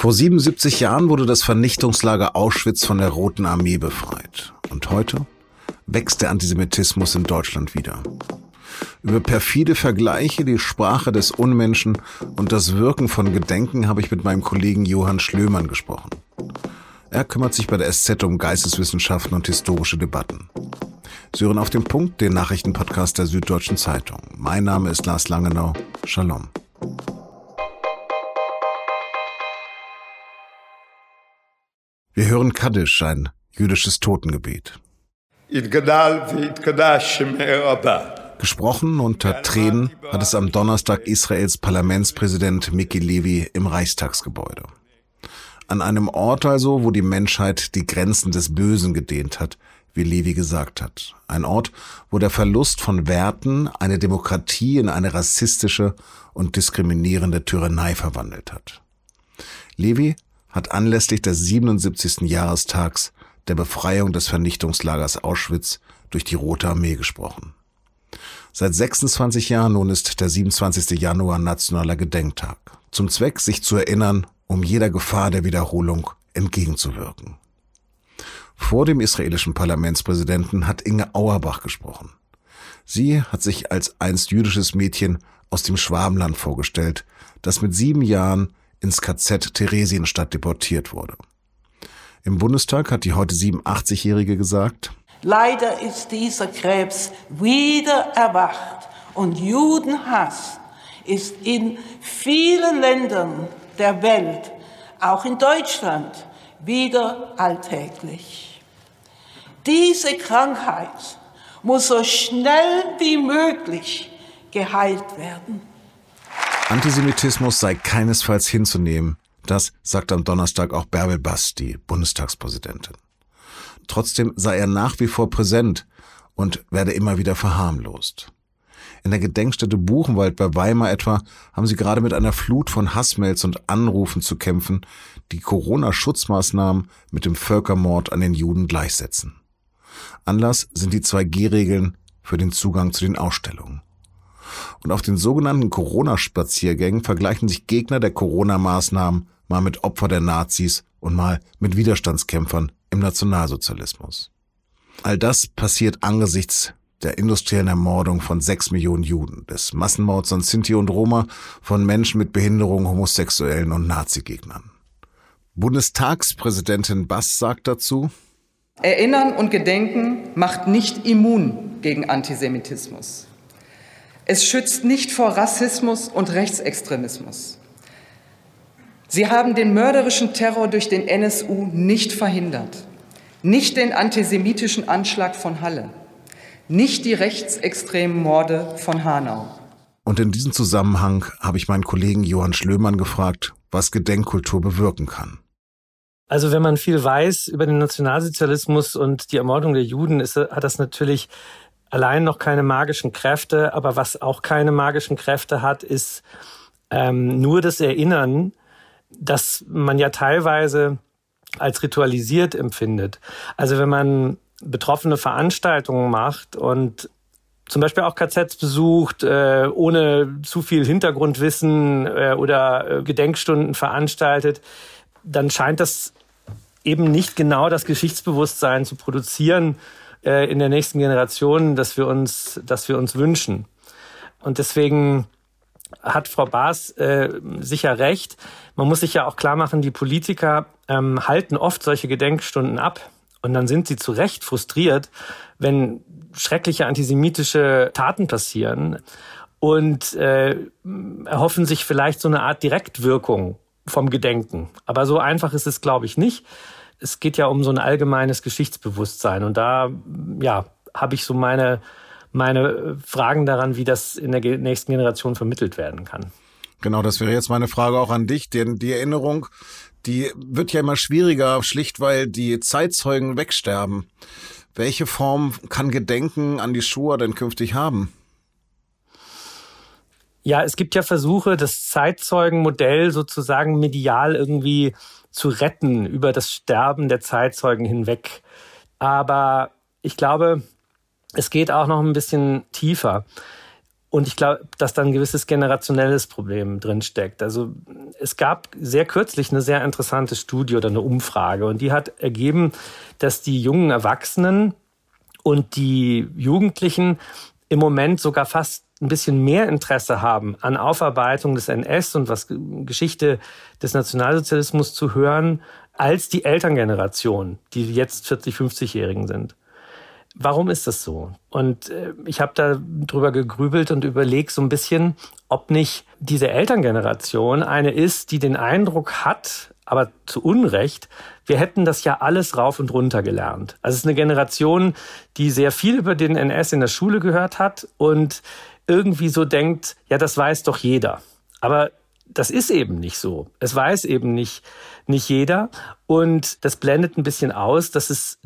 Vor 77 Jahren wurde das Vernichtungslager Auschwitz von der Roten Armee befreit. Und heute wächst der Antisemitismus in Deutschland wieder. Über perfide Vergleiche, die Sprache des Unmenschen und das Wirken von Gedenken habe ich mit meinem Kollegen Johann Schlömann gesprochen. Er kümmert sich bei der SZ um Geisteswissenschaften und historische Debatten. Sie hören auf den Punkt, den Nachrichtenpodcast der Süddeutschen Zeitung. Mein Name ist Lars Langenau. Shalom. Wir hören Kaddisch, ein jüdisches Totengebet. Gesprochen unter Tränen hat es am Donnerstag Israels Parlamentspräsident Miki Levi im Reichstagsgebäude. An einem Ort also, wo die Menschheit die Grenzen des Bösen gedehnt hat, wie Levi gesagt hat. Ein Ort, wo der Verlust von Werten eine Demokratie in eine rassistische und diskriminierende Tyrannei verwandelt hat. Levi hat anlässlich des 77. Jahrestags der Befreiung des Vernichtungslagers Auschwitz durch die Rote Armee gesprochen. Seit 26 Jahren nun ist der 27. Januar nationaler Gedenktag. Zum Zweck, sich zu erinnern, um jeder Gefahr der Wiederholung entgegenzuwirken. Vor dem israelischen Parlamentspräsidenten hat Inge Auerbach gesprochen. Sie hat sich als einst jüdisches Mädchen aus dem Schwabenland vorgestellt, das mit sieben Jahren ins KZ Theresienstadt deportiert wurde. Im Bundestag hat die heute 87-Jährige gesagt, Leider ist dieser Krebs wieder erwacht und Judenhass ist in vielen Ländern der Welt, auch in Deutschland, wieder alltäglich. Diese Krankheit muss so schnell wie möglich geheilt werden. Antisemitismus sei keinesfalls hinzunehmen. Das sagt am Donnerstag auch Bärbel Bass, die Bundestagspräsidentin. Trotzdem sei er nach wie vor präsent und werde immer wieder verharmlost. In der Gedenkstätte Buchenwald bei Weimar etwa haben sie gerade mit einer Flut von Hassmails und Anrufen zu kämpfen, die Corona-Schutzmaßnahmen mit dem Völkermord an den Juden gleichsetzen. Anlass sind die 2G-Regeln für den Zugang zu den Ausstellungen. Und auf den sogenannten Corona-Spaziergängen vergleichen sich Gegner der Corona-Maßnahmen mal mit Opfer der Nazis und mal mit Widerstandskämpfern im Nationalsozialismus. All das passiert angesichts der industriellen Ermordung von sechs Millionen Juden, des Massenmords an Sinti und Roma, von Menschen mit Behinderung, Homosexuellen und Nazi-Gegnern. Bundestagspräsidentin Bass sagt dazu, Erinnern und Gedenken macht nicht immun gegen Antisemitismus. Es schützt nicht vor Rassismus und Rechtsextremismus. Sie haben den mörderischen Terror durch den NSU nicht verhindert, nicht den antisemitischen Anschlag von Halle, nicht die rechtsextremen Morde von Hanau. Und in diesem Zusammenhang habe ich meinen Kollegen Johann Schlömann gefragt, was Gedenkkultur bewirken kann. Also wenn man viel weiß über den Nationalsozialismus und die Ermordung der Juden, ist, hat das natürlich allein noch keine magischen Kräfte, aber was auch keine magischen Kräfte hat, ist ähm, nur das Erinnern, dass man ja teilweise als ritualisiert empfindet. Also wenn man betroffene Veranstaltungen macht und zum Beispiel auch KZs besucht, äh, ohne zu viel Hintergrundwissen äh, oder äh, Gedenkstunden veranstaltet, dann scheint das eben nicht genau das Geschichtsbewusstsein zu produzieren, äh, in der nächsten Generation, dass wir uns, dass wir uns wünschen. Und deswegen hat Frau Baas äh, sicher recht. Man muss sich ja auch klar machen, die Politiker ähm, halten oft solche Gedenkstunden ab. Und dann sind sie zu Recht frustriert, wenn schreckliche antisemitische Taten passieren und äh, erhoffen sich vielleicht so eine Art Direktwirkung vom Gedenken. Aber so einfach ist es, glaube ich, nicht es geht ja um so ein allgemeines Geschichtsbewusstsein. Und da, ja, habe ich so meine, meine Fragen daran, wie das in der nächsten Generation vermittelt werden kann. Genau, das wäre jetzt meine Frage auch an dich, denn die Erinnerung, die wird ja immer schwieriger, schlicht weil die Zeitzeugen wegsterben. Welche Form kann Gedenken an die Shoah denn künftig haben? Ja, es gibt ja Versuche, das Zeitzeugenmodell sozusagen medial irgendwie zu retten über das Sterben der Zeitzeugen hinweg. Aber ich glaube, es geht auch noch ein bisschen tiefer. Und ich glaube, dass da ein gewisses generationelles Problem drin steckt. Also es gab sehr kürzlich eine sehr interessante Studie oder eine Umfrage und die hat ergeben, dass die jungen Erwachsenen und die Jugendlichen im Moment sogar fast ein bisschen mehr Interesse haben an Aufarbeitung des NS und was Geschichte des Nationalsozialismus zu hören, als die Elterngeneration, die jetzt 40, 50-Jährigen sind. Warum ist das so? Und äh, ich habe da drüber gegrübelt und überlegt so ein bisschen, ob nicht diese Elterngeneration eine ist, die den Eindruck hat, aber zu Unrecht, wir hätten das ja alles rauf und runter gelernt. Also es ist eine Generation, die sehr viel über den NS in der Schule gehört hat und irgendwie so denkt, ja, das weiß doch jeder. Aber das ist eben nicht so. Es weiß eben nicht, nicht jeder. Und das blendet ein bisschen aus, dass es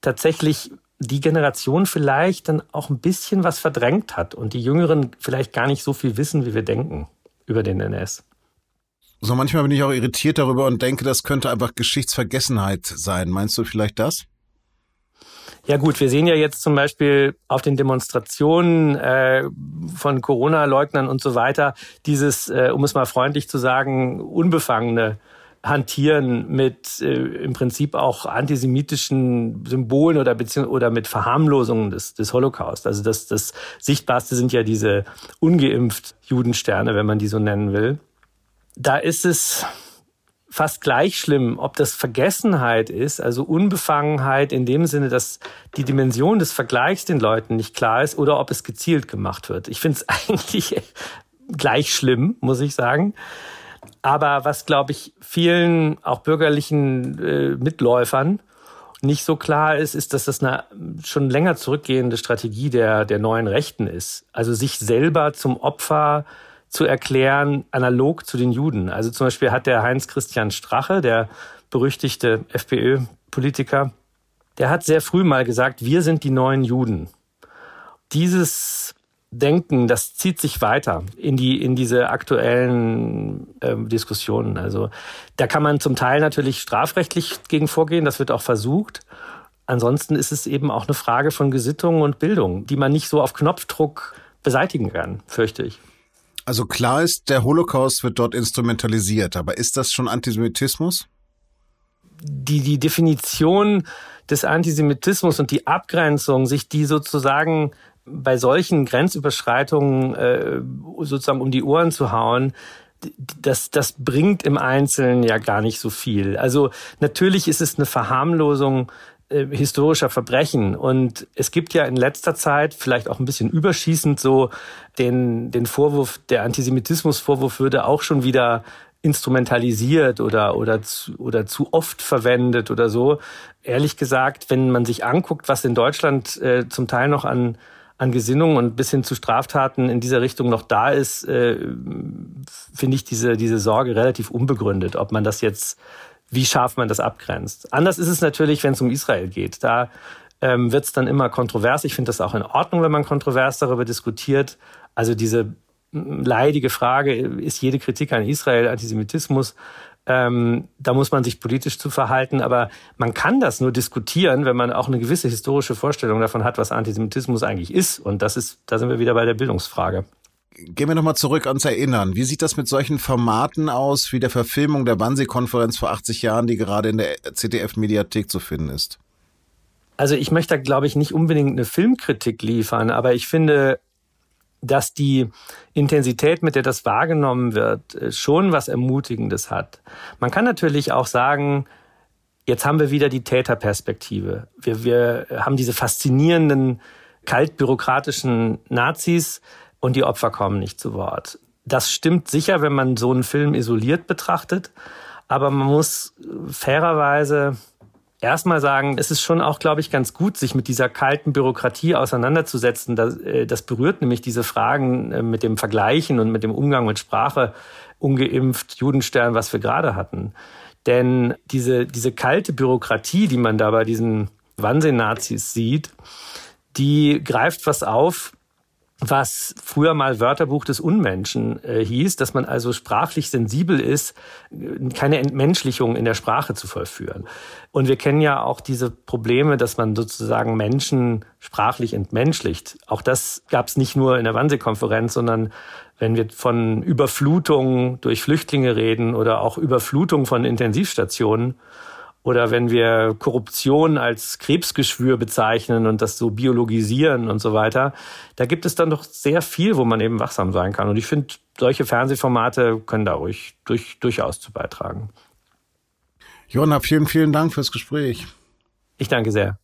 tatsächlich die Generation vielleicht dann auch ein bisschen was verdrängt hat und die Jüngeren vielleicht gar nicht so viel wissen, wie wir denken über den NS. So manchmal bin ich auch irritiert darüber und denke, das könnte einfach Geschichtsvergessenheit sein. Meinst du vielleicht das? Ja gut, wir sehen ja jetzt zum Beispiel auf den Demonstrationen äh, von Corona-Leugnern und so weiter dieses, äh, um es mal freundlich zu sagen, unbefangene hantieren mit äh, im Prinzip auch antisemitischen Symbolen oder oder mit Verharmlosungen des, des Holocaust. Also das, das Sichtbarste sind ja diese ungeimpft Judensterne, wenn man die so nennen will. Da ist es fast gleich schlimm, ob das Vergessenheit ist, also Unbefangenheit in dem Sinne, dass die Dimension des Vergleichs den Leuten nicht klar ist, oder ob es gezielt gemacht wird. Ich finde es eigentlich gleich schlimm, muss ich sagen. Aber was, glaube ich, vielen auch bürgerlichen äh, Mitläufern nicht so klar ist, ist, dass das eine schon länger zurückgehende Strategie der, der neuen Rechten ist. Also sich selber zum Opfer zu erklären, analog zu den Juden. Also zum Beispiel hat der Heinz Christian Strache, der berüchtigte FPÖ-Politiker, der hat sehr früh mal gesagt, wir sind die neuen Juden. Dieses Denken, das zieht sich weiter in die in diese aktuellen äh, Diskussionen. Also da kann man zum Teil natürlich strafrechtlich gegen vorgehen, das wird auch versucht. Ansonsten ist es eben auch eine Frage von Gesittung und Bildung, die man nicht so auf Knopfdruck beseitigen kann, fürchte ich. Also klar ist, der Holocaust wird dort instrumentalisiert, aber ist das schon Antisemitismus? Die, die Definition des Antisemitismus und die Abgrenzung, sich die sozusagen bei solchen Grenzüberschreitungen äh, sozusagen um die Ohren zu hauen, das, das bringt im Einzelnen ja gar nicht so viel. Also natürlich ist es eine Verharmlosung äh, historischer Verbrechen. Und es gibt ja in letzter Zeit, vielleicht auch ein bisschen überschießend so, den, den Vorwurf, der Antisemitismusvorwurf würde auch schon wieder instrumentalisiert oder, oder, zu, oder zu oft verwendet oder so. Ehrlich gesagt, wenn man sich anguckt, was in Deutschland äh, zum Teil noch an an Gesinnungen und bis hin zu Straftaten in dieser Richtung noch da ist, äh, finde ich diese, diese Sorge relativ unbegründet, ob man das jetzt, wie scharf man das abgrenzt. Anders ist es natürlich, wenn es um Israel geht. Da ähm, wird es dann immer kontrovers. Ich finde das auch in Ordnung, wenn man kontrovers darüber diskutiert. Also diese leidige Frage, ist jede Kritik an Israel Antisemitismus? Ähm, da muss man sich politisch zu verhalten, aber man kann das nur diskutieren, wenn man auch eine gewisse historische Vorstellung davon hat, was Antisemitismus eigentlich ist. Und das ist, da sind wir wieder bei der Bildungsfrage. Gehen wir nochmal zurück ans Erinnern. Wie sieht das mit solchen Formaten aus, wie der Verfilmung der Wannsee-Konferenz vor 80 Jahren, die gerade in der ZDF-Mediathek zu finden ist? Also ich möchte da, glaube ich, nicht unbedingt eine Filmkritik liefern, aber ich finde, dass die Intensität, mit der das wahrgenommen wird, äh, schon was Ermutigendes hat. Man kann natürlich auch sagen, jetzt haben wir wieder die Täterperspektive. Wir, wir haben diese faszinierenden, kaltbürokratischen Nazis und die Opfer kommen nicht zu Wort. Das stimmt sicher, wenn man so einen Film isoliert betrachtet. Aber man muss fairerweise erstmal sagen, es ist schon auch, glaube ich, ganz gut, sich mit dieser kalten Bürokratie auseinanderzusetzen. Das, äh, das berührt nämlich diese Fragen äh, mit dem Vergleichen und mit dem Umgang mit Sprache, ungeimpft, Judenstern, was wir gerade hatten. Denn diese, diese kalte Bürokratie, die man da bei diesen Wannsee-Nazis sieht, die greift was auf, was früher mal Wörterbuch des Unmenschen äh, hieß, dass man also sprachlich sensibel ist, keine Entmenschlichung in der Sprache zu vollführen. Und wir kennen ja auch diese Probleme, dass man sozusagen Menschen sprachlich entmenschlicht. Auch das gab es nicht nur in der Wannsee-Konferenz, sondern wenn wir von Überflutung durch Flüchtlinge reden oder auch Überflutung von Intensivstationen, oder wenn wir Korruption als Krebsgeschwür bezeichnen und das so biologisieren und so weiter, da gibt es dann doch sehr viel, wo man eben wachsam sein kann. Und ich finde, solche Fernsehformate können da ruhig durch, durchaus zu beitragen. Jonna, vielen, vielen Dank fürs Gespräch. Ich danke sehr.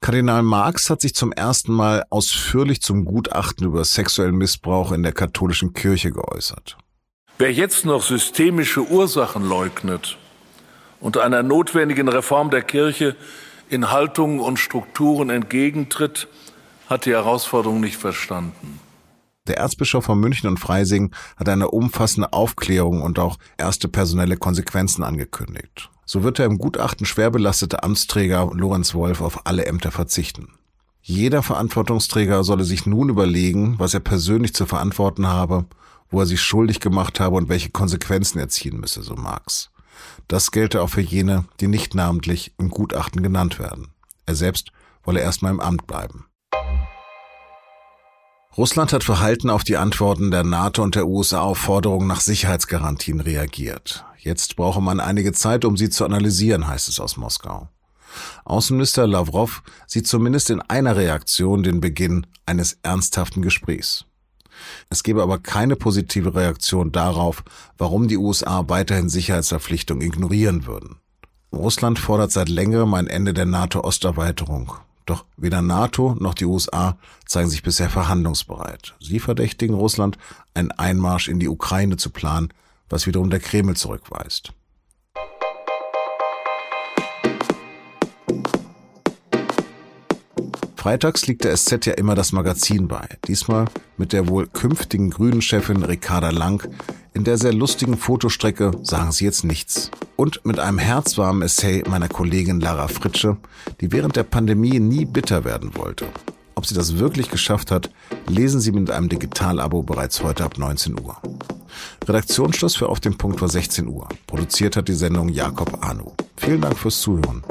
Kardinal Marx hat sich zum ersten Mal ausführlich zum Gutachten über sexuellen Missbrauch in der katholischen Kirche geäußert. Wer jetzt noch systemische Ursachen leugnet und einer notwendigen Reform der Kirche in Haltungen und Strukturen entgegentritt, hat die Herausforderung nicht verstanden. Der Erzbischof von München und Freising hat eine umfassende Aufklärung und auch erste personelle Konsequenzen angekündigt. So wird der im Gutachten schwer belastete Amtsträger Lorenz Wolf auf alle Ämter verzichten. Jeder Verantwortungsträger solle sich nun überlegen, was er persönlich zu verantworten habe wo er sich schuldig gemacht habe und welche Konsequenzen er ziehen müsse, so Marx. Das gelte auch für jene, die nicht namentlich im Gutachten genannt werden. Er selbst wolle erstmal im Amt bleiben. Russland hat verhalten auf die Antworten der NATO und der USA auf Forderungen nach Sicherheitsgarantien reagiert. Jetzt brauche man einige Zeit, um sie zu analysieren, heißt es aus Moskau. Außenminister Lavrov sieht zumindest in einer Reaktion den Beginn eines ernsthaften Gesprächs. Es gebe aber keine positive Reaktion darauf, warum die USA weiterhin Sicherheitsverpflichtungen ignorieren würden. Russland fordert seit längerem ein Ende der NATO-Osterweiterung. Doch weder NATO noch die USA zeigen sich bisher verhandlungsbereit. Sie verdächtigen Russland, einen Einmarsch in die Ukraine zu planen, was wiederum der Kreml zurückweist. Freitags liegt der SZ ja immer das Magazin bei. Diesmal mit der wohl künftigen Grünen-Chefin Ricarda Lang in der sehr lustigen Fotostrecke Sagen Sie jetzt nichts. Und mit einem herzwarmen Essay meiner Kollegin Lara Fritsche, die während der Pandemie nie bitter werden wollte. Ob sie das wirklich geschafft hat, lesen Sie mit einem Digitalabo bereits heute ab 19 Uhr. Redaktionsschluss für Auf dem Punkt war 16 Uhr. Produziert hat die Sendung Jakob Arno. Vielen Dank fürs Zuhören.